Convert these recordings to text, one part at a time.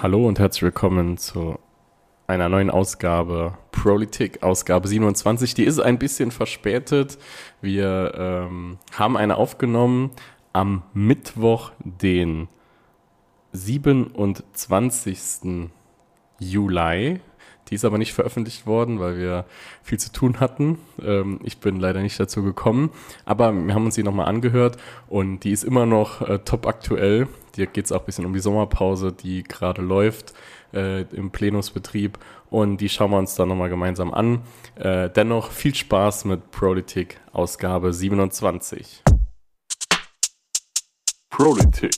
Hallo und herzlich willkommen zu einer neuen Ausgabe Politik, Ausgabe 27. Die ist ein bisschen verspätet. Wir ähm, haben eine aufgenommen am Mittwoch, den 27. Juli. Die ist aber nicht veröffentlicht worden, weil wir viel zu tun hatten. Ähm, ich bin leider nicht dazu gekommen, aber wir haben uns die nochmal angehört und die ist immer noch äh, top aktuell. Hier geht es auch ein bisschen um die Sommerpause, die gerade läuft äh, im Plenusbetrieb und die schauen wir uns dann nochmal gemeinsam an. Äh, dennoch viel Spaß mit Politik Ausgabe 27. Politik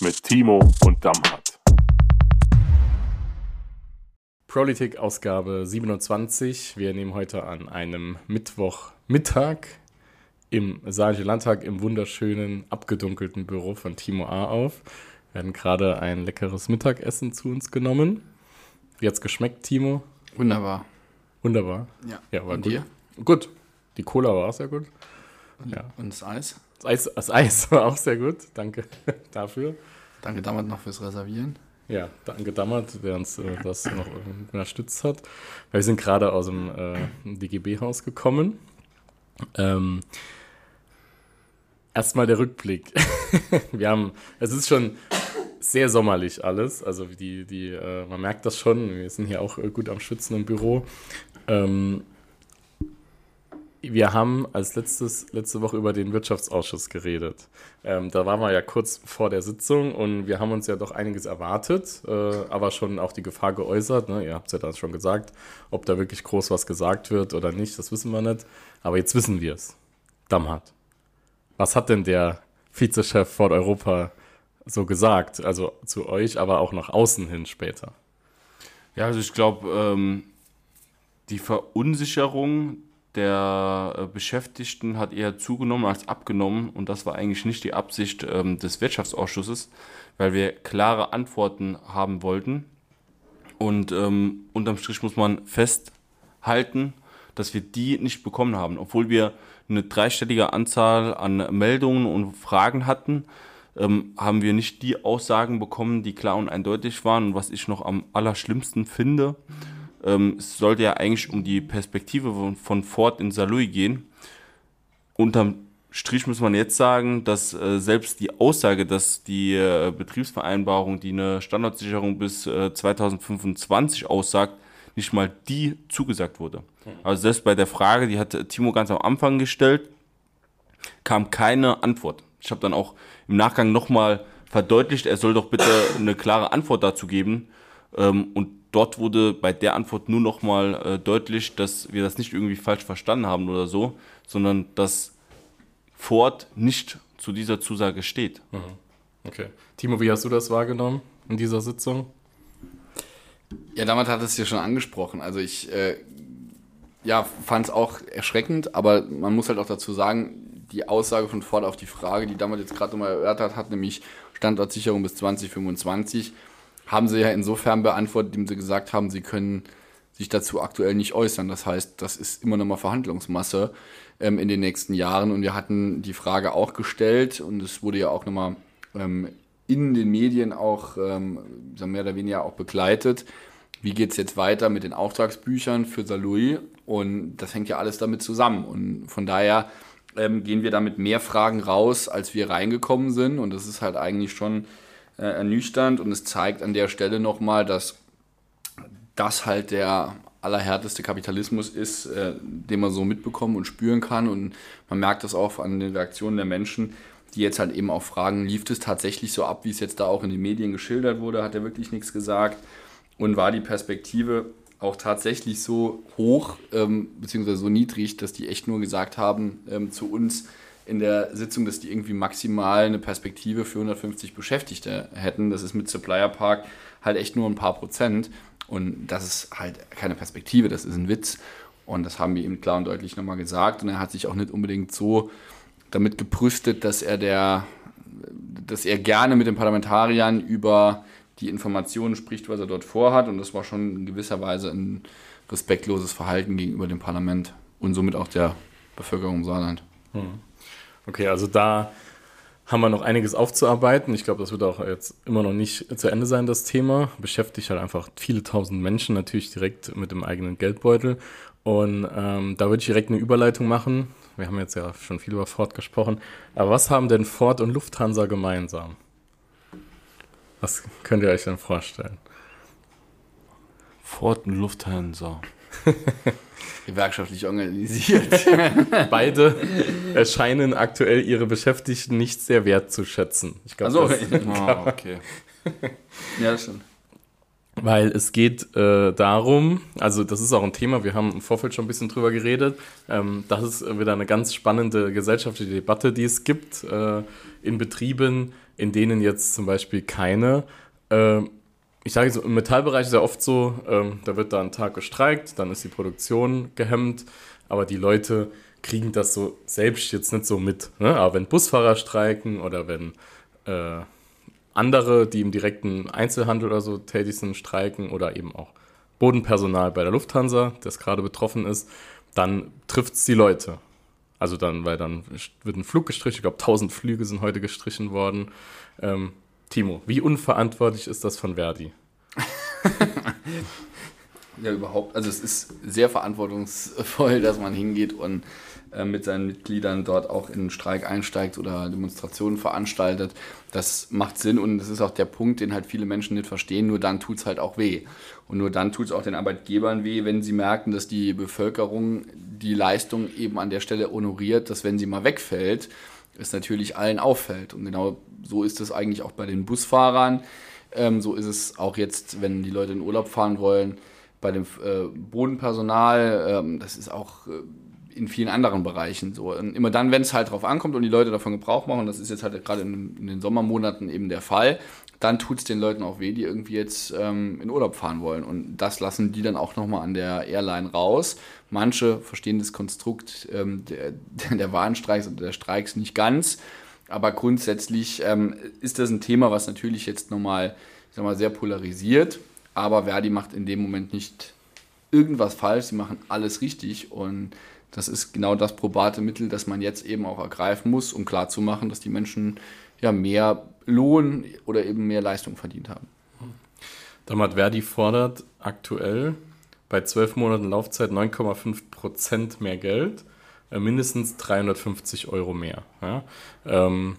mit Timo und Damhardt. Politik Ausgabe 27. Wir nehmen heute an einem Mittwochmittag im Saarischen Landtag im wunderschönen, abgedunkelten Büro von Timo A. auf. Wir hatten gerade ein leckeres Mittagessen zu uns genommen. Wie hat's geschmeckt, Timo? Wunderbar. Wunderbar. Ja. Ja, war Und gut. dir? Gut. Die Cola war auch sehr gut. Und, Ja. und das Eis? Das Eis, das Eis war auch sehr gut. Danke dafür. Danke damals noch fürs Reservieren. Ja, danke Dammert, der uns äh, das noch unterstützt hat. Wir sind gerade aus dem äh, DGB-Haus gekommen. Ähm, Erstmal der Rückblick. wir haben, es ist schon sehr sommerlich alles. Also die, die, äh, man merkt das schon. Wir sind hier auch äh, gut am Schützen im Büro. Ähm, wir haben als letztes, letzte Woche über den Wirtschaftsausschuss geredet. Ähm, da waren wir ja kurz vor der Sitzung und wir haben uns ja doch einiges erwartet, äh, aber schon auch die Gefahr geäußert. Ne? Ihr habt es ja da schon gesagt, ob da wirklich groß was gesagt wird oder nicht, das wissen wir nicht. Aber jetzt wissen wir es. Damhat. Was hat denn der Vizechef Ford Europa so gesagt? Also zu euch, aber auch nach außen hin später. Ja, also ich glaube, ähm, die Verunsicherung der äh, Beschäftigten hat eher zugenommen als abgenommen und das war eigentlich nicht die Absicht ähm, des Wirtschaftsausschusses, weil wir klare Antworten haben wollten. Und ähm, unterm Strich muss man festhalten, dass wir die nicht bekommen haben, obwohl wir eine dreistellige Anzahl an Meldungen und Fragen hatten, ähm, haben wir nicht die Aussagen bekommen, die klar und eindeutig waren. Und was ich noch am allerschlimmsten finde, ähm, es sollte ja eigentlich um die Perspektive von, von Ford in Saarlouis gehen. Unterm Strich muss man jetzt sagen, dass äh, selbst die Aussage, dass die äh, Betriebsvereinbarung, die eine Standardsicherung bis äh, 2025 aussagt, nicht mal die zugesagt wurde. Also selbst bei der Frage, die hat Timo ganz am Anfang gestellt, kam keine Antwort. Ich habe dann auch im Nachgang nochmal verdeutlicht, er soll doch bitte eine klare Antwort dazu geben. Ähm, und dort wurde bei der Antwort nur nochmal äh, deutlich, dass wir das nicht irgendwie falsch verstanden haben oder so, sondern dass Ford nicht zu dieser Zusage steht. Okay. Timo, wie hast du das wahrgenommen in dieser Sitzung? Ja, damals hat es ja schon angesprochen. Also ich äh, ja, fand es auch erschreckend, aber man muss halt auch dazu sagen, die Aussage von Ford auf die Frage, die damals jetzt gerade nochmal erörtert hat, nämlich Standortsicherung bis 2025, haben sie ja insofern beantwortet, indem sie gesagt haben, sie können sich dazu aktuell nicht äußern. Das heißt, das ist immer noch mal Verhandlungsmasse ähm, in den nächsten Jahren. Und wir hatten die Frage auch gestellt und es wurde ja auch nochmal ähm, in den Medien auch ähm, mehr oder weniger auch begleitet. Wie geht es jetzt weiter mit den Auftragsbüchern für Salui? Und das hängt ja alles damit zusammen. Und von daher ähm, gehen wir da mit mehr Fragen raus, als wir reingekommen sind. Und das ist halt eigentlich schon äh, ernüchternd. Und es zeigt an der Stelle nochmal, dass das halt der allerhärteste Kapitalismus ist, äh, den man so mitbekommen und spüren kann. Und man merkt das auch an den Reaktionen der Menschen, die jetzt halt eben auch fragen, lief es tatsächlich so ab, wie es jetzt da auch in den Medien geschildert wurde? Hat er wirklich nichts gesagt? Und war die Perspektive auch tatsächlich so hoch, ähm, beziehungsweise so niedrig, dass die echt nur gesagt haben ähm, zu uns in der Sitzung, dass die irgendwie maximal eine Perspektive für 150 Beschäftigte hätten. Das ist mit Supplier Park halt echt nur ein paar Prozent. Und das ist halt keine Perspektive, das ist ein Witz. Und das haben wir ihm klar und deutlich nochmal gesagt. Und er hat sich auch nicht unbedingt so damit gebrüstet, dass er der, dass er gerne mit den Parlamentariern über die Informationen spricht, was er dort vorhat. Und das war schon in gewisser Weise ein respektloses Verhalten gegenüber dem Parlament und somit auch der Bevölkerung im Saarland. Okay, also da haben wir noch einiges aufzuarbeiten. Ich glaube, das wird auch jetzt immer noch nicht zu Ende sein, das Thema. Beschäftigt halt einfach viele tausend Menschen, natürlich direkt mit dem eigenen Geldbeutel. Und ähm, da würde ich direkt eine Überleitung machen. Wir haben jetzt ja schon viel über Ford gesprochen. Aber was haben denn Ford und Lufthansa gemeinsam? Was könnt ihr euch denn vorstellen? Ford und Lufthansa. Gewerkschaftlich organisiert. Beide erscheinen aktuell ihre Beschäftigten nicht sehr wertzuschätzen. Ich glaube, Also, das- Ah, okay. ja, das stimmt. Weil es geht äh, darum, also das ist auch ein Thema, wir haben im Vorfeld schon ein bisschen drüber geredet, ähm, das ist wieder eine ganz spannende gesellschaftliche Debatte, die es gibt äh, in Betrieben, in denen jetzt zum Beispiel keine, äh, ich sage so, im Metallbereich ist ja oft so, ähm, da wird da ein Tag gestreikt, dann ist die Produktion gehemmt, aber die Leute kriegen das so selbst jetzt nicht so mit. Ne? Aber wenn Busfahrer streiken oder wenn äh, andere, die im direkten Einzelhandel oder so tätig sind, streiken oder eben auch Bodenpersonal bei der Lufthansa, das gerade betroffen ist, dann trifft es die Leute. Also dann, weil dann wird ein Flug gestrichen, ich glaube 1000 Flüge sind heute gestrichen worden. Ähm, Timo, wie unverantwortlich ist das von Verdi? Ja, überhaupt. Also es ist sehr verantwortungsvoll, dass man hingeht und äh, mit seinen Mitgliedern dort auch in den Streik einsteigt oder Demonstrationen veranstaltet. Das macht Sinn und das ist auch der Punkt, den halt viele Menschen nicht verstehen. Nur dann tut es halt auch weh. Und nur dann tut es auch den Arbeitgebern weh, wenn sie merken, dass die Bevölkerung die Leistung eben an der Stelle honoriert, dass wenn sie mal wegfällt, es natürlich allen auffällt. Und genau so ist es eigentlich auch bei den Busfahrern. Ähm, so ist es auch jetzt, wenn die Leute in Urlaub fahren wollen, bei dem äh, Bodenpersonal. Ähm, das ist auch äh, in vielen anderen Bereichen so. Und immer dann, wenn es halt drauf ankommt und die Leute davon Gebrauch machen, und das ist jetzt halt gerade in, in den Sommermonaten eben der Fall, dann tut es den Leuten auch weh, die irgendwie jetzt ähm, in Urlaub fahren wollen. Und das lassen die dann auch nochmal an der Airline raus. Manche verstehen das Konstrukt ähm, der, der Warnstreiks oder der Streiks nicht ganz. Aber grundsätzlich ähm, ist das ein Thema, was natürlich jetzt nochmal sag mal, sehr polarisiert. Aber Verdi macht in dem Moment nicht irgendwas falsch. Sie machen alles richtig. Und das ist genau das probate Mittel, das man jetzt eben auch ergreifen muss, um klarzumachen, dass die Menschen ja mehr Lohn oder eben mehr Leistung verdient haben. Damals Verdi fordert aktuell bei zwölf Monaten Laufzeit 9,5 Prozent mehr Geld, mindestens 350 Euro mehr. Ja? Ähm,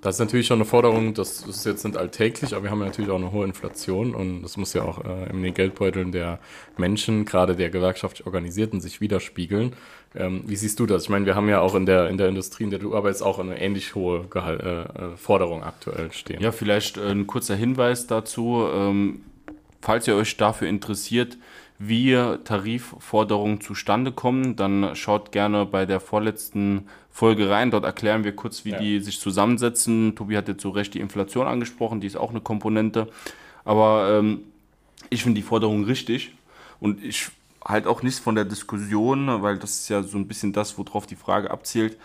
das ist natürlich schon eine Forderung, das ist jetzt nicht alltäglich, aber wir haben ja natürlich auch eine hohe Inflation und das muss ja auch äh, in den Geldbeuteln der Menschen, gerade der gewerkschaftlich Organisierten, sich widerspiegeln. Ähm, wie siehst du das? Ich meine, wir haben ja auch in der, in der Industrie, in der du arbeitest, auch eine ähnlich hohe Gehalt, äh, äh, Forderung aktuell stehen. Ja, vielleicht äh, ein kurzer Hinweis dazu. Ähm, falls ihr euch dafür interessiert, wie Tarifforderungen zustande kommen, dann schaut gerne bei der vorletzten Folge rein. Dort erklären wir kurz, wie Ja. die sich zusammensetzen. Tobi hat jetzt zu Recht die Inflation angesprochen, die ist auch eine Komponente. Aber ähm, ich finde die Forderung richtig und ich halt auch nichts von der Diskussion, weil das ist ja so ein bisschen das, worauf die Frage abzielt,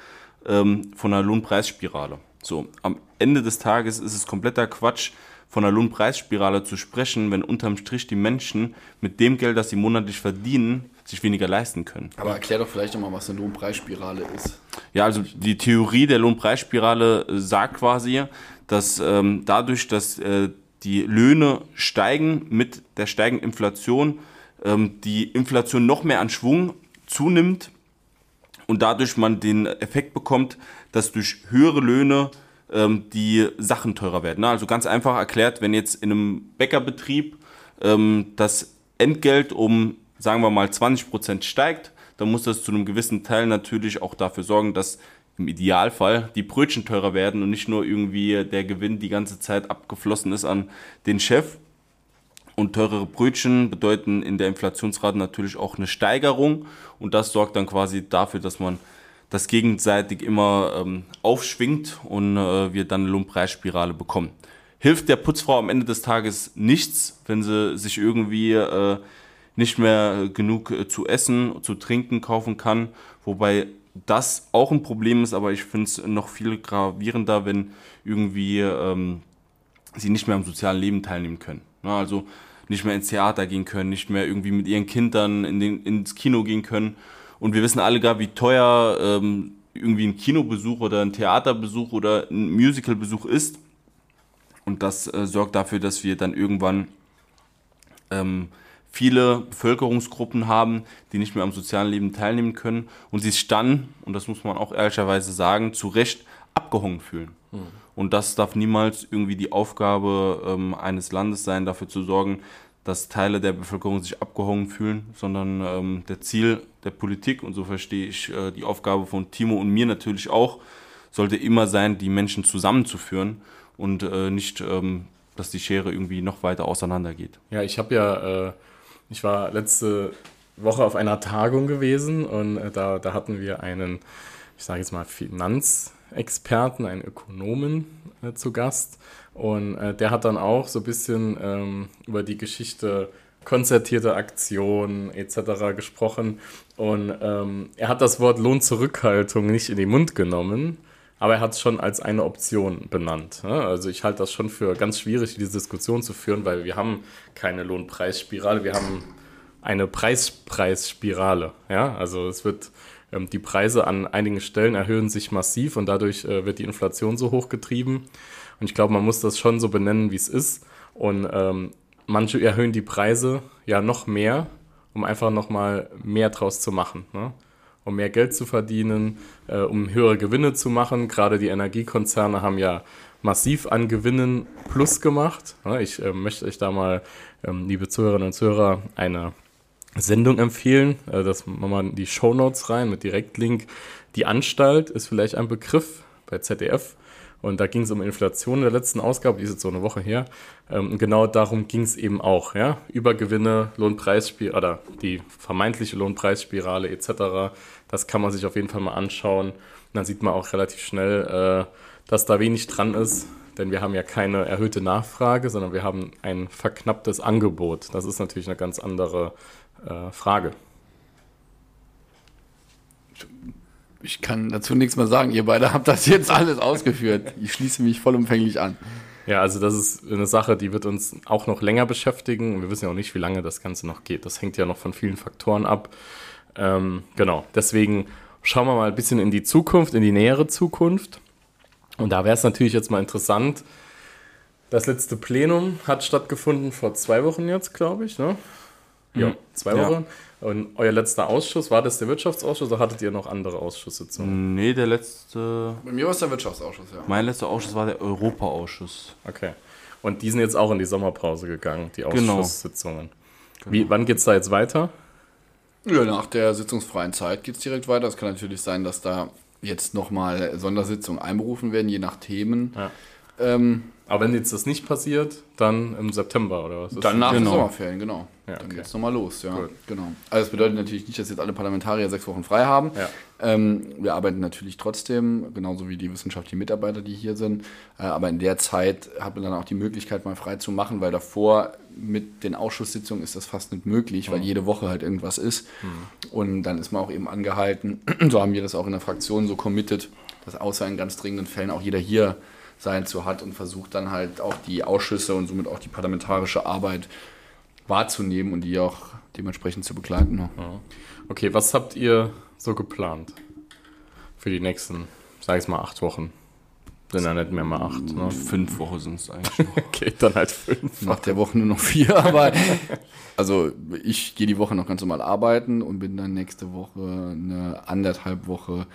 ähm, von einer Lohnpreisspirale. So, am Ende des Tages ist es kompletter Quatsch, von einer Lohnpreisspirale zu sprechen, wenn unterm Strich die Menschen mit dem Geld, das sie monatlich verdienen, sich weniger leisten können. Aber erklär doch vielleicht nochmal, was eine Lohnpreisspirale ist. Ja, also die Theorie der Lohnpreisspirale sagt quasi, dass ähm, dadurch, dass äh, die Löhne steigen mit der steigenden Inflation, ähm, die Inflation noch mehr an Schwung zunimmt und dadurch man den Effekt bekommt, dass durch höhere Löhne ähm, die Sachen teurer werden. Ne? Also ganz einfach erklärt, wenn jetzt in einem Bäckerbetrieb ähm, das Entgelt um, sagen wir mal, 20% steigt, dann muss das zu einem gewissen Teil natürlich auch dafür sorgen, dass im Idealfall die Brötchen teurer werden und nicht nur irgendwie der Gewinn die ganze Zeit abgeflossen ist an den Chef. Und teurere Brötchen bedeuten in der Inflationsrate natürlich auch eine Steigerung und das sorgt dann quasi dafür, dass man das gegenseitig immer ähm, aufschwingt und äh, wir dann eine Lohnpreisspirale bekommen. Hilft der Putzfrau am Ende des Tages nichts, wenn sie sich irgendwie äh, nicht mehr genug äh, zu essen, zu trinken kaufen kann, wobei das auch ein Problem ist, aber ich finde es noch viel gravierender, wenn irgendwie ähm, sie nicht mehr am sozialen Leben teilnehmen können. Ja, also nicht mehr ins Theater gehen können, nicht mehr irgendwie mit ihren Kindern in den, ins Kino gehen können. Und wir wissen alle gar, wie teuer ähm, irgendwie ein Kinobesuch oder ein Theaterbesuch oder ein Musicalbesuch ist. Und das äh, sorgt dafür, dass wir dann irgendwann ähm, viele Bevölkerungsgruppen haben, die nicht mehr am sozialen Leben teilnehmen können und sich dann, und das muss man auch ehrlicherweise sagen, zu Recht abgehangen fühlen. Und das darf niemals irgendwie die Aufgabe ähm, eines Landes sein, dafür zu sorgen, dass Teile der Bevölkerung sich abgehangen fühlen, sondern ähm, der Ziel der Politik, und so verstehe ich äh, die Aufgabe von Timo und mir natürlich auch, sollte immer sein, die Menschen zusammenzuführen und äh, nicht, ähm, dass die Schere irgendwie noch weiter auseinandergeht. Ja, ich habe ja, äh, ich war letzte Woche auf einer Tagung gewesen und äh, da, da hatten wir einen, ich sage jetzt mal, Finanzexperten, einen Ökonomen äh, zu Gast. Und äh, der hat dann auch so ein bisschen ähm, über die Geschichte konzertierte Aktionen etc. gesprochen. Und ähm, er hat das Wort Lohnzurückhaltung nicht in den Mund genommen, aber er hat es schon als eine Option benannt. Ne? Also ich halte das schon für ganz schwierig, diese Diskussion zu führen, weil wir haben keine Lohnpreisspirale, wir haben eine Preispreisspirale. Ja? Also es wird ähm, die Preise an einigen Stellen erhöhen sich massiv und dadurch äh, wird die Inflation so hoch getrieben. Und ich glaube, man muss das schon so benennen, wie es ist. Und ähm, manche erhöhen die Preise ja noch mehr, um einfach noch mal mehr draus zu machen. Ne? Um mehr Geld zu verdienen, äh, um höhere Gewinne zu machen. Gerade die Energiekonzerne haben ja massiv an Gewinnen plus gemacht. Ne? Ich äh, möchte euch da mal, ähm, liebe Zuhörerinnen und Zuhörer, eine Sendung empfehlen. Äh, das machen wir in die Shownotes rein mit Direktlink. Die Anstalt ist vielleicht ein Begriff bei ZDF. Und da ging es um Inflation in der letzten Ausgabe, die ist jetzt so eine Woche her. Ähm, genau darum ging es eben auch. Ja? Übergewinne, Lohnpreisspirale oder die vermeintliche Lohnpreisspirale etc. Das kann man sich auf jeden Fall mal anschauen. Und dann sieht man auch relativ schnell, äh, dass da wenig dran ist. Denn wir haben ja keine erhöhte Nachfrage, sondern wir haben ein verknapptes Angebot. Das ist natürlich eine ganz andere äh, Frage. Ich kann dazu nichts mehr sagen. Ihr beide habt das jetzt alles ausgeführt. Ich schließe mich vollumfänglich an. Ja, also das ist eine Sache, die wird uns auch noch länger beschäftigen. Wir wissen ja auch nicht, wie lange das Ganze noch geht. Das hängt ja noch von vielen Faktoren ab. Ähm, genau, deswegen schauen wir mal ein bisschen in die Zukunft, in die nähere Zukunft. Und da wäre es natürlich jetzt mal interessant. Das letzte Plenum hat stattgefunden vor zwei Wochen jetzt, glaube ich. Ne? Ja, zwei Ja. Und euer letzter Ausschuss, war das der Wirtschaftsausschuss oder hattet ihr noch andere Ausschusssitzungen? Nee, der letzte, Bei mir war es der Wirtschaftsausschuss, ja. mein letzter Ausschuss war der Europaausschuss. Okay. Und die sind jetzt auch in die Sommerpause gegangen, die Genau. Ausschusssitzungen. Wie, wann geht es da jetzt weiter? Ja, nach der sitzungsfreien Zeit geht es direkt weiter. Es kann natürlich sein, dass da jetzt nochmal Sondersitzungen einberufen werden, je nach Themen. Ja. Ähm, Aber wenn jetzt das nicht passiert, dann im September oder was? dann nach Genau. den Sommerferien, genau. Ja, Dann okay. geht's nochmal los, ja. Gut. Genau. Also das bedeutet natürlich nicht, dass jetzt alle Parlamentarier sechs Wochen frei haben. Ja. Ähm, wir arbeiten natürlich trotzdem, genauso wie die wissenschaftlichen Mitarbeiter, die hier sind. Äh, aber in der Zeit hat man dann auch die Möglichkeit, mal frei zu machen, weil davor mit den Ausschusssitzungen ist das fast nicht möglich, weil jede Woche halt irgendwas ist. Und dann ist man auch eben angehalten, so haben wir das auch in der Fraktion so committed, dass außer in ganz dringenden Fällen auch jeder hier sein zu hat und versucht dann halt auch die Ausschüsse und somit auch die parlamentarische Arbeit wahrzunehmen und die auch dementsprechend zu begleiten. Ne? Okay, was habt ihr so geplant für die nächsten, sag ich mal, acht Wochen? Sind ja nicht mehr mal acht. Ne? Fünf Wochen sind es eigentlich. Okay, dann halt fünf. Nach der Woche nur noch vier, aber also ich gehe die Woche noch ganz normal arbeiten und bin dann nächste Woche eine anderthalb Woche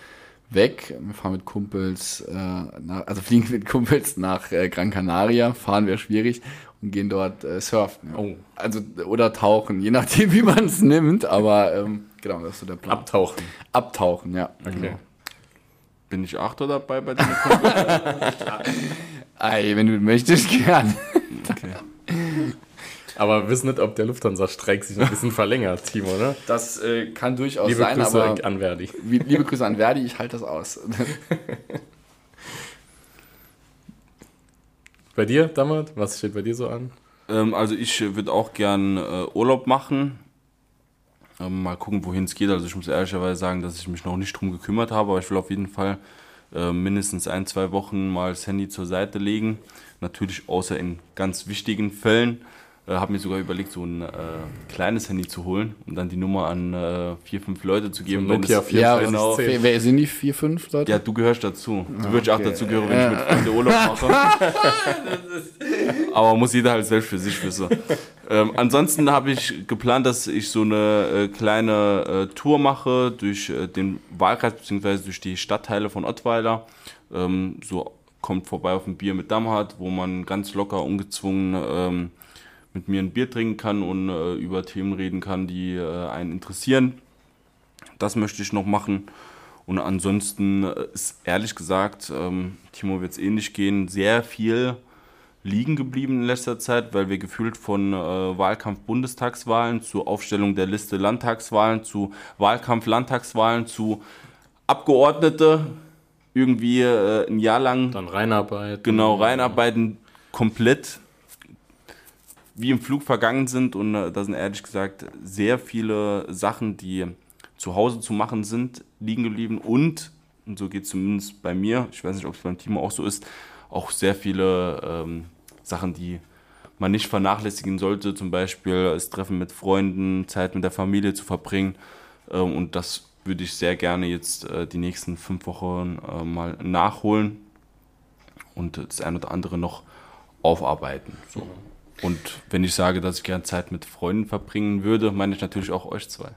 weg. Wir fahren mit Kumpels, äh, nach, also fliegen mit Kumpels nach äh, Gran Canaria, fahren wäre schwierig und gehen dort äh, surfen. Oh. Also oder tauchen, je nachdem wie man es nimmt, aber ähm, genau, das ist so der Plan. Abtauchen. Abtauchen, ja. Okay. Genau. Bin ich Achter dabei bei deinem Kumpel? Ei, wenn du möchtest, gern. Okay. Aber wir wissen nicht, ob der Lufthansa-Streik sich noch ein bisschen verlängert, Timo, ne? Das äh, kann durchaus Liebe sein, Grüße aber an Verdi. liebe Grüße an Verdi, ich halte das aus. Bei dir, Dammert? Was steht bei dir so an? Ähm, also ich würde auch gern äh, Urlaub machen. Ähm, mal gucken, wohin es geht. Also ich muss ehrlicherweise sagen, dass ich mich noch nicht drum gekümmert habe, aber ich will auf jeden Fall äh, mindestens ein, zwei Wochen mal das Handy zur Seite legen. Natürlich außer in ganz wichtigen Fällen. Äh, habe mir sogar überlegt, so ein äh, kleines Handy zu holen und dann die Nummer an äh, vier, fünf Leute zu geben. So Nokia es- 4, Ja, genau. wer, sind die vier, fünf Leute? Ja, du gehörst dazu. Du würdest auch okay. dazu gehören, wenn ich mit Freunden Urlaub mache. Aber muss jeder halt selbst für sich wissen. ähm, ansonsten habe ich geplant, dass ich so eine äh, kleine äh, Tour mache durch äh, den Wahlkreis bzw. durch die Stadtteile von Ottweiler. Ähm, so kommt vorbei auf ein Bier mit Damhardt, wo man ganz locker, ungezwungen ähm, mit mir ein Bier trinken kann und äh, über Themen reden kann, die äh, einen interessieren. Das möchte ich noch machen. Und ansonsten äh, ist ehrlich gesagt, ähm, Timo wird es ähnlich gehen, sehr viel liegen geblieben in letzter Zeit, weil wir gefühlt von äh, Wahlkampf Bundestagswahlen zu Aufstellung der Liste Landtagswahlen zu Wahlkampf Landtagswahlen zu Abgeordnete irgendwie äh, ein Jahr lang Dann Reinarbeit. genau reinarbeiten, komplett wie im Flug vergangen sind und äh, da sind ehrlich gesagt sehr viele Sachen, die zu Hause zu machen sind, liegen geblieben und, und so geht es zumindest bei mir, ich weiß nicht, ob es beim Timo auch so ist, auch sehr viele ähm, Sachen, die man nicht vernachlässigen sollte, zum Beispiel das Treffen mit Freunden, Zeit mit der Familie zu verbringen ähm, und das würde ich sehr gerne jetzt äh, die nächsten fünf Wochen äh, mal nachholen und das ein oder andere noch aufarbeiten. So. Und wenn ich sage, dass ich gerne Zeit mit Freunden verbringen würde, meine ich natürlich auch euch zwei.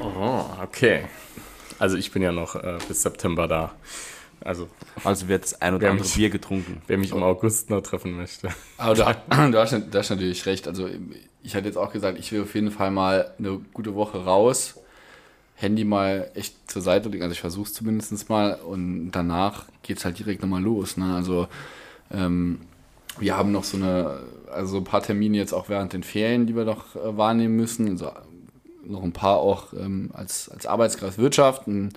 Oh, okay. Also ich bin ja noch äh, bis September da. Also Also wird das ein oder andere mich- Bier getrunken. wer mich im August noch treffen möchte. Aber du, du, hast, du hast natürlich recht. Also ich hatte jetzt auch gesagt, ich will auf jeden Fall mal eine gute Woche raus. Handy mal echt zur Seite legen. Also ich versuche es zumindest mal. Und danach geht es halt direkt nochmal los. Ne? Also ähm, wir haben noch so eine, also so ein paar Termine jetzt auch während den Ferien, die wir noch äh, wahrnehmen müssen. Also noch ein paar auch ähm, als, als Arbeitskreis Wirtschaft. Ein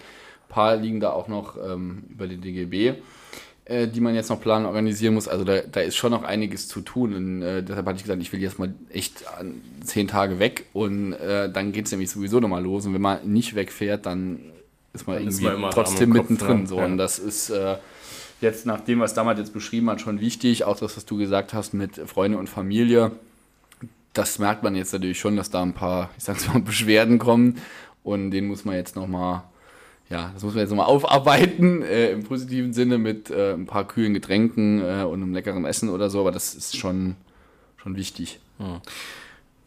paar liegen da auch noch ähm, über die DGB äh, die man jetzt noch planen, organisieren muss. Also da, da ist schon noch einiges zu tun. Und äh, deshalb hatte ich gesagt, ich will jetzt mal echt zehn Tage weg und äh, dann geht es nämlich sowieso nochmal los. Und wenn man nicht wegfährt, dann ist man Dann ist irgendwie man immer trotzdem Kopf, mittendrin. ne? So. Ja. Und das ist äh, jetzt nach dem, was damals jetzt beschrieben hat, schon wichtig. Auch das, was du gesagt hast mit Freunde und Familie. Das merkt man jetzt natürlich schon, dass da ein paar, ich sag's mal, Beschwerden kommen. Und den muss man jetzt nochmal ja, das muss man jetzt nochmal aufarbeiten, äh, im positiven Sinne mit äh, ein paar kühlen Getränken äh, und einem leckeren Essen oder so, aber das ist schon, schon wichtig.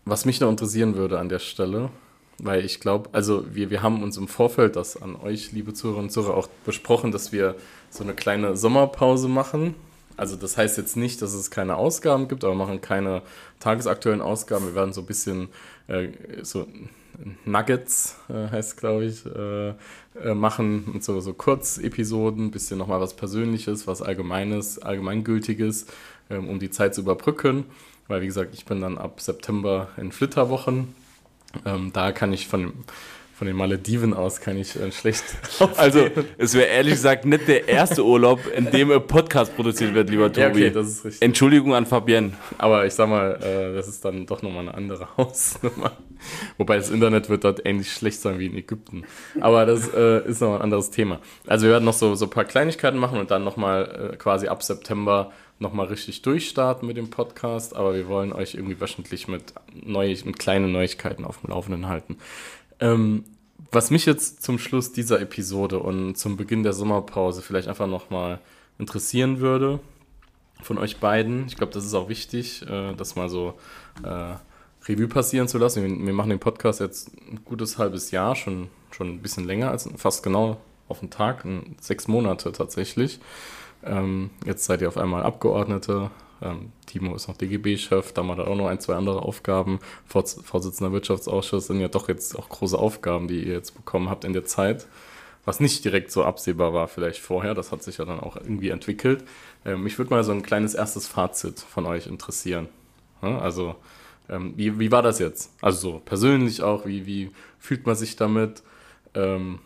Was mich noch interessieren würde an der Stelle, weil ich glaube, also wir, wir haben uns im Vorfeld das an euch, liebe Zuhörerinnen und Zuhörer, auch besprochen, dass wir so eine kleine Sommerpause machen. Also das heißt jetzt nicht, dass es keine Ausgaben gibt, aber wir machen keine tagesaktuellen Ausgaben. Wir werden so ein bisschen äh, so Nuggets, äh, heißt glaube ich, äh, äh, machen und so, so Kurzepisoden, ein bisschen nochmal was Persönliches, was Allgemeines, Allgemeingültiges, ähm, um die Zeit zu überbrücken. Weil, wie gesagt, ich bin dann ab September in Flitterwochen. Ähm, da kann ich von, von den Malediven aus kann ich äh, schlecht. Also, es wäre ehrlich gesagt nicht der erste Urlaub, in dem ein Podcast produziert wird, lieber Tobi. ja, okay, das ist richtig. Entschuldigung an Fabienne. Aber ich sag mal, äh, das ist dann doch nochmal eine andere Hausnummer. Wobei das Internet wird dort ähnlich schlecht sein wie in Ägypten. Aber das äh, ist noch ein anderes Thema. Also wir werden noch so, so ein paar Kleinigkeiten machen und dann nochmal äh, quasi ab September nochmal richtig durchstarten mit dem Podcast. Aber wir wollen euch irgendwie wöchentlich mit, neu, mit kleinen Neuigkeiten auf dem Laufenden halten. Ähm, was mich jetzt zum Schluss dieser Episode und zum Beginn der Sommerpause vielleicht einfach nochmal interessieren würde, von euch beiden. Ich glaube, das ist auch wichtig, äh, das mal so äh, Revue passieren zu lassen. Wir, wir machen den Podcast jetzt ein gutes halbes Jahr, schon, schon ein bisschen länger, als fast genau auf den Tag, sechs Monate tatsächlich. Ähm, jetzt seid ihr auf einmal Abgeordnete. Ähm, Timo ist noch DGB-Chef, da hat er auch noch ein, zwei andere Aufgaben. Vorz- Vorsitzender Wirtschaftsausschuss sind ja doch jetzt auch große Aufgaben, die ihr jetzt bekommen habt in der Zeit was nicht direkt so absehbar war vielleicht vorher. Das hat sich ja dann auch irgendwie entwickelt. Ähm, mich würde mal so ein kleines erstes Fazit von euch interessieren. Also, ähm, wie, wie war das jetzt? Also so persönlich auch, wie, wie fühlt man sich damit? Ähm,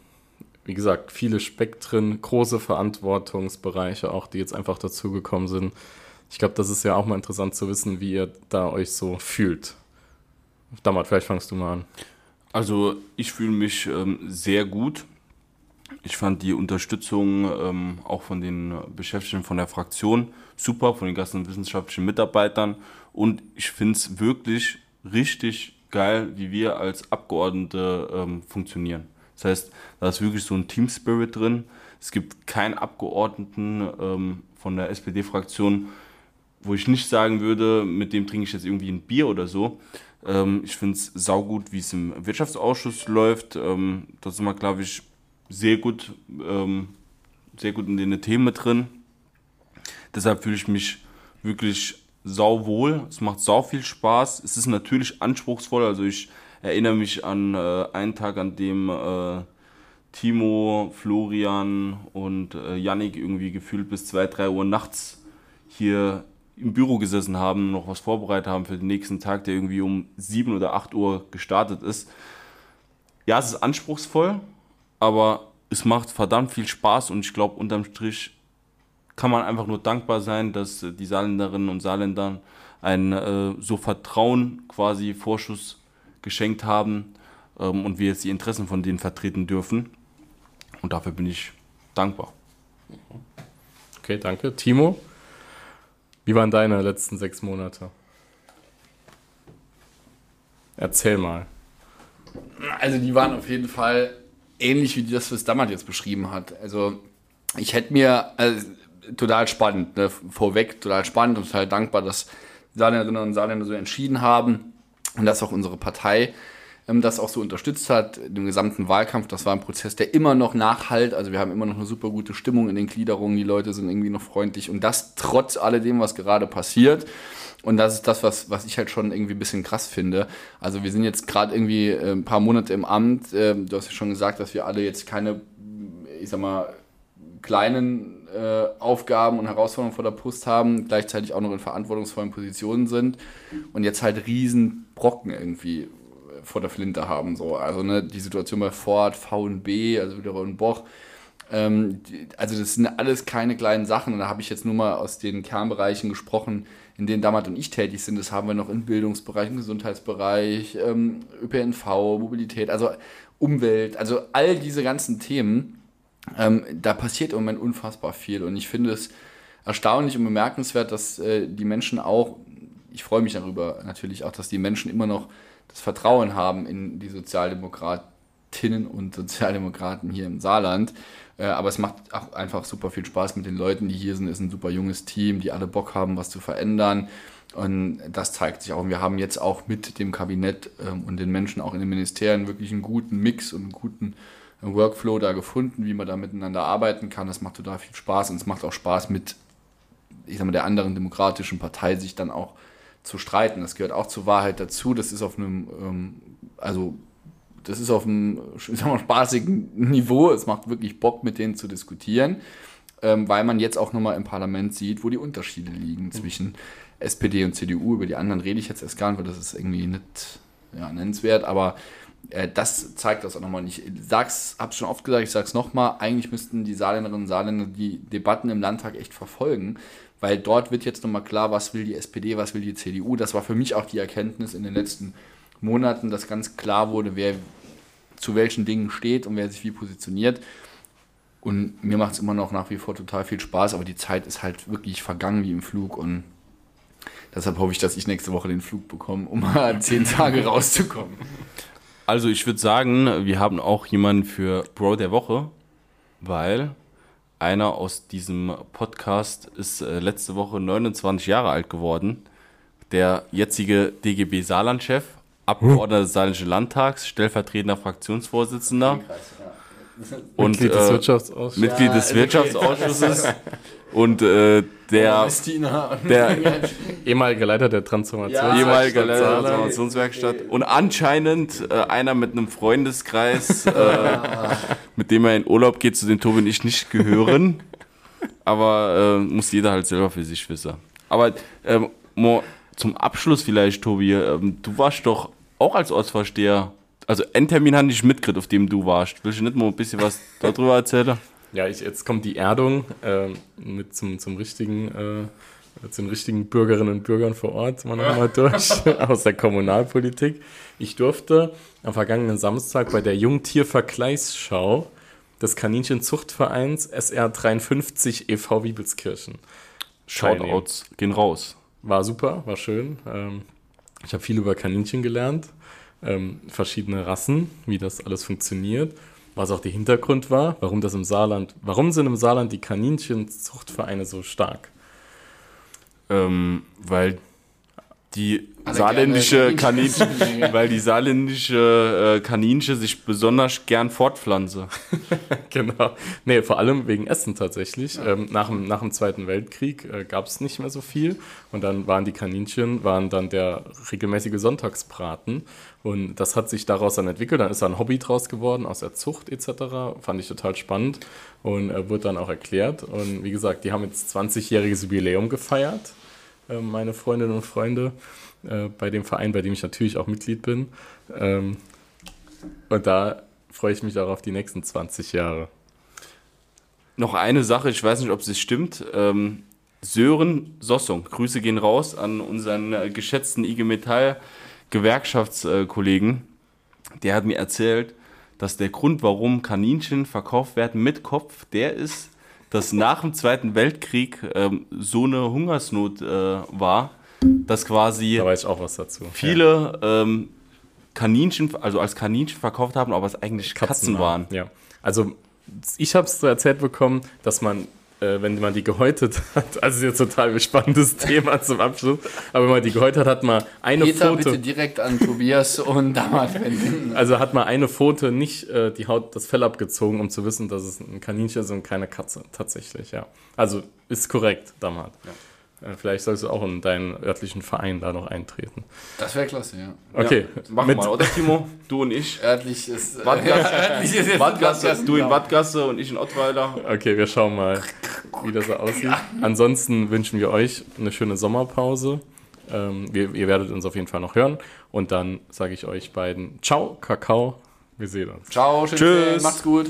wie gesagt, viele Spektren, große Verantwortungsbereiche auch, die jetzt einfach dazugekommen sind. Ich glaube, das ist ja auch mal interessant zu wissen, wie ihr da euch so fühlt. Damals, vielleicht fangst du mal an. Also, ich fühle mich ähm, sehr gut. Ich fand die Unterstützung ähm, auch von den Beschäftigten von der Fraktion super, von den ganzen wissenschaftlichen Mitarbeitern. Und ich finde es wirklich richtig geil, wie wir als Abgeordnete ähm, funktionieren. Das heißt, da ist wirklich so ein Team Spirit drin. Es gibt keinen Abgeordneten ähm, von der SPD-Fraktion, wo ich nicht sagen würde, mit dem trinke ich jetzt irgendwie ein Bier oder so. Ähm, ich finde es saugut, wie es im Wirtschaftsausschuss läuft. Ähm, da sind wir, glaube ich, sehr gut, ähm, sehr gut in den Themen drin. Deshalb fühle ich mich wirklich sauwohl. Es macht sau viel Spaß. Es ist natürlich anspruchsvoll. Also ich erinnere mich an äh, einen Tag, an dem äh, Timo, Florian und äh, Yannick irgendwie gefühlt bis 2, 3 Uhr nachts hier im Büro gesessen haben, noch was vorbereitet haben für den nächsten Tag, der irgendwie um 7 oder 8 Uhr gestartet ist. Ja, es ist anspruchsvoll, aber es macht verdammt viel Spaß und ich glaube, unterm Strich kann man einfach nur dankbar sein, dass die Saarländerinnen und Saarländer ein äh, so Vertrauen quasi Vorschuss geschenkt haben ähm, und wir jetzt die Interessen von denen vertreten dürfen. Und dafür bin ich dankbar. Okay, danke. Timo, wie waren deine letzten sechs Monate? Erzähl mal. Also die waren auf jeden Fall ähnlich wie das, was Dammert jetzt beschrieben hat. Also ich hätte mir also, total spannend, ne? vorweg total spannend und total dankbar, dass Saarländerinnen und Saarländer so entschieden haben und dass auch unsere Partei ähm, das auch so unterstützt hat, den gesamten Wahlkampf. Das war ein Prozess, der immer noch nachhalt. Also wir haben immer noch eine super gute Stimmung in den Gliederungen. Die Leute sind irgendwie noch freundlich und das trotz alledem, was gerade passiert. Und das ist das, was, was ich halt schon irgendwie ein bisschen krass finde. Also wir sind jetzt gerade irgendwie äh, ein paar Monate im Amt. Äh, du hast ja schon gesagt, dass wir alle jetzt keine, ich sag mal, kleinen äh, Aufgaben und Herausforderungen vor der Brust haben, gleichzeitig auch noch in verantwortungsvollen Positionen sind und jetzt halt riesen Brocken irgendwie vor der Flinte haben. So. Also ne, die Situation bei Ford, VB, also wieder in Boch. Ähm, also das sind alles keine kleinen Sachen. Und da habe ich jetzt nur mal aus den Kernbereichen gesprochen, in denen Damat und ich tätig sind. Das haben wir noch im Bildungsbereich, im Gesundheitsbereich, ähm, ÖPNV, Mobilität, also Umwelt, also all diese ganzen Themen. Ähm, da passiert im Moment unfassbar viel. Und ich finde es erstaunlich und bemerkenswert, dass äh, die Menschen auch, ich freue mich darüber natürlich auch, dass die Menschen immer noch das Vertrauen haben in die Sozialdemokratinnen und Sozialdemokraten hier im Saarland. Äh, aber es macht auch einfach super viel Spaß mit den Leuten, die hier sind. Es ist ein super junges Team, die alle Bock haben, was zu verändern. Und das zeigt sich auch. Und wir haben jetzt auch mit dem Kabinett ähm, und den Menschen auch in den Ministerien wirklich einen guten Mix und einen guten Workflow da gefunden, wie man da miteinander arbeiten kann. Das macht total viel Spaß und es macht auch Spaß mit, ich sag mal, der anderen demokratischen Partei sich dann auch zu streiten. Das gehört auch zur Wahrheit dazu. Das ist auf einem, ähm, also das ist auf einem ich sag mal, spaßigen Niveau. Es macht wirklich Bock, mit denen zu diskutieren, ähm, weil man jetzt auch nochmal im Parlament sieht, wo die Unterschiede liegen zwischen SPD und CDU. Über die anderen rede ich jetzt erst gar nicht, weil das ist irgendwie nicht ja, nennenswert, aber das zeigt das auch nochmal. Ich sag's, hab's schon oft gesagt, ich sag's nochmal, eigentlich müssten die Saarländerinnen und Saarländer die Debatten im Landtag echt verfolgen, weil dort wird jetzt nochmal klar, was will die SPD, was will die CDU. Das war für mich auch die Erkenntnis in den letzten Monaten, dass ganz klar wurde, wer zu welchen Dingen steht und wer sich wie positioniert. Und mir macht es immer noch nach wie vor total viel Spaß, aber die Zeit ist halt wirklich vergangen wie im Flug und deshalb hoffe ich, dass ich nächste Woche den Flug bekomme, um mal zehn Tage rauszukommen. Also ich würde sagen, wir haben auch jemanden für Bro der Woche, weil einer aus diesem Podcast ist äh, letzte Woche 29 Jahre alt geworden. Der jetzige DGB Saarland-Chef, Abgeordneter des Saarländischen Landtags, stellvertretender Fraktionsvorsitzender und Mitglied des äh, Wirtschaftsausschusses. Mitglied des Wirtschaftsausschusses und äh, der, Christina. der Ehemaliger Leiter der Transformation. Ja, ehemaliger Leiter der. Transformationswerkstatt und anscheinend äh, einer mit einem Freundeskreis, äh, mit dem er in Urlaub geht, zu dem Tobi und ich nicht gehören. Aber äh, muss jeder halt selber für sich wissen. Aber ähm, zum Abschluss vielleicht, Tobi, ähm, du warst doch auch als Ortsvorsteher, also einen Termin hatte ich mitgekriegt, auf dem du warst. Willst du nicht mal ein bisschen was darüber erzählen? Ja, ich, jetzt kommt die Erdung ähm, mit zum, zum richtigen, äh, zu den richtigen Bürgerinnen und Bürgern vor Ort mal nochmal durch aus der Kommunalpolitik. Ich durfte am vergangenen Samstag bei der Jungtiervergleichsschau des Kaninchenzuchtvereins SR 53 e.V. Wiebelskirchen. Shoutouts gehen raus. War super, war schön. Ähm, ich habe viel über Kaninchen gelernt, ähm, verschiedene Rassen, wie das alles funktioniert, was auch der Hintergrund war, warum das im Saarland, warum sind im Saarland die Kaninchenzuchtvereine so stark? Ähm, weil die saarländische Kaninchen, weil die saarländische äh, Kaninchen sich besonders gern fortpflanze. Genau. Nee, vor allem wegen Essen tatsächlich. Ähm, nach, dem, nach dem Zweiten Weltkrieg äh, gab es nicht mehr so viel. Und dann waren die Kaninchen, waren dann der regelmäßige Sonntagsbraten. Und das hat sich daraus dann entwickelt. Dann ist da ein Hobby draus geworden, aus der Zucht etc. Fand ich total spannend. Und äh, wurde dann auch erklärt. Und wie gesagt, die haben jetzt 20-jähriges Jubiläum gefeiert, meine Freundinnen und Freunde, äh, bei dem Verein, bei dem ich natürlich auch Mitglied bin. Ähm, und da freue ich mich auch auf die nächsten 20 Jahre. Noch eine Sache, ich weiß nicht, ob es stimmt. Ähm, Sören Sossung, Grüße gehen raus an unseren äh, geschätzten IG Metall Gewerkschaftskollegen. Der hat mir erzählt, dass der Grund, warum Kaninchen verkauft werden mit Kopf, der ist, dass nach dem Zweiten Weltkrieg ähm, so eine Hungersnot äh, war, dass quasi Da weiß ich auch was dazu. viele ähm, Kaninchen, also als Kaninchen verkauft haben, aber es eigentlich Katzen, waren. Ja. Also ich habe es so erzählt bekommen, dass man, äh, wenn man die gehäutet hat, also ist jetzt total spannendes Thema zum Abschluss, aber wenn man die gehäutet hat, hat man eine Peter, Foto, bitte direkt an Tobias und Damat wenden. also hat man eine Foto nicht äh, die Haut, das Fell abgezogen, um zu wissen, dass es ein Kaninchen ist und keine Katze, tatsächlich, ja. Also ist korrekt, Damat. Äh, Vielleicht sollst du auch in deinen örtlichen Verein da noch eintreten. Das wäre klasse, ja. Okay, Ja, mach mit- mal, oder Timo? Du und ich. Örtlich ist. Äh, Wattgasse, örtlich ist Wattgasse, Wattgasse, du in. Wattgasse und ich in Ottweiler. Okay, wir schauen mal, wie das so aussieht. Ansonsten wünschen wir euch eine schöne Sommerpause. Ähm, wir, ihr werdet uns auf jeden Fall noch hören. Und dann sage ich euch beiden Ciao, Kakao. Wir sehen uns. Ciao, schön Tschüss. sehen, macht's gut.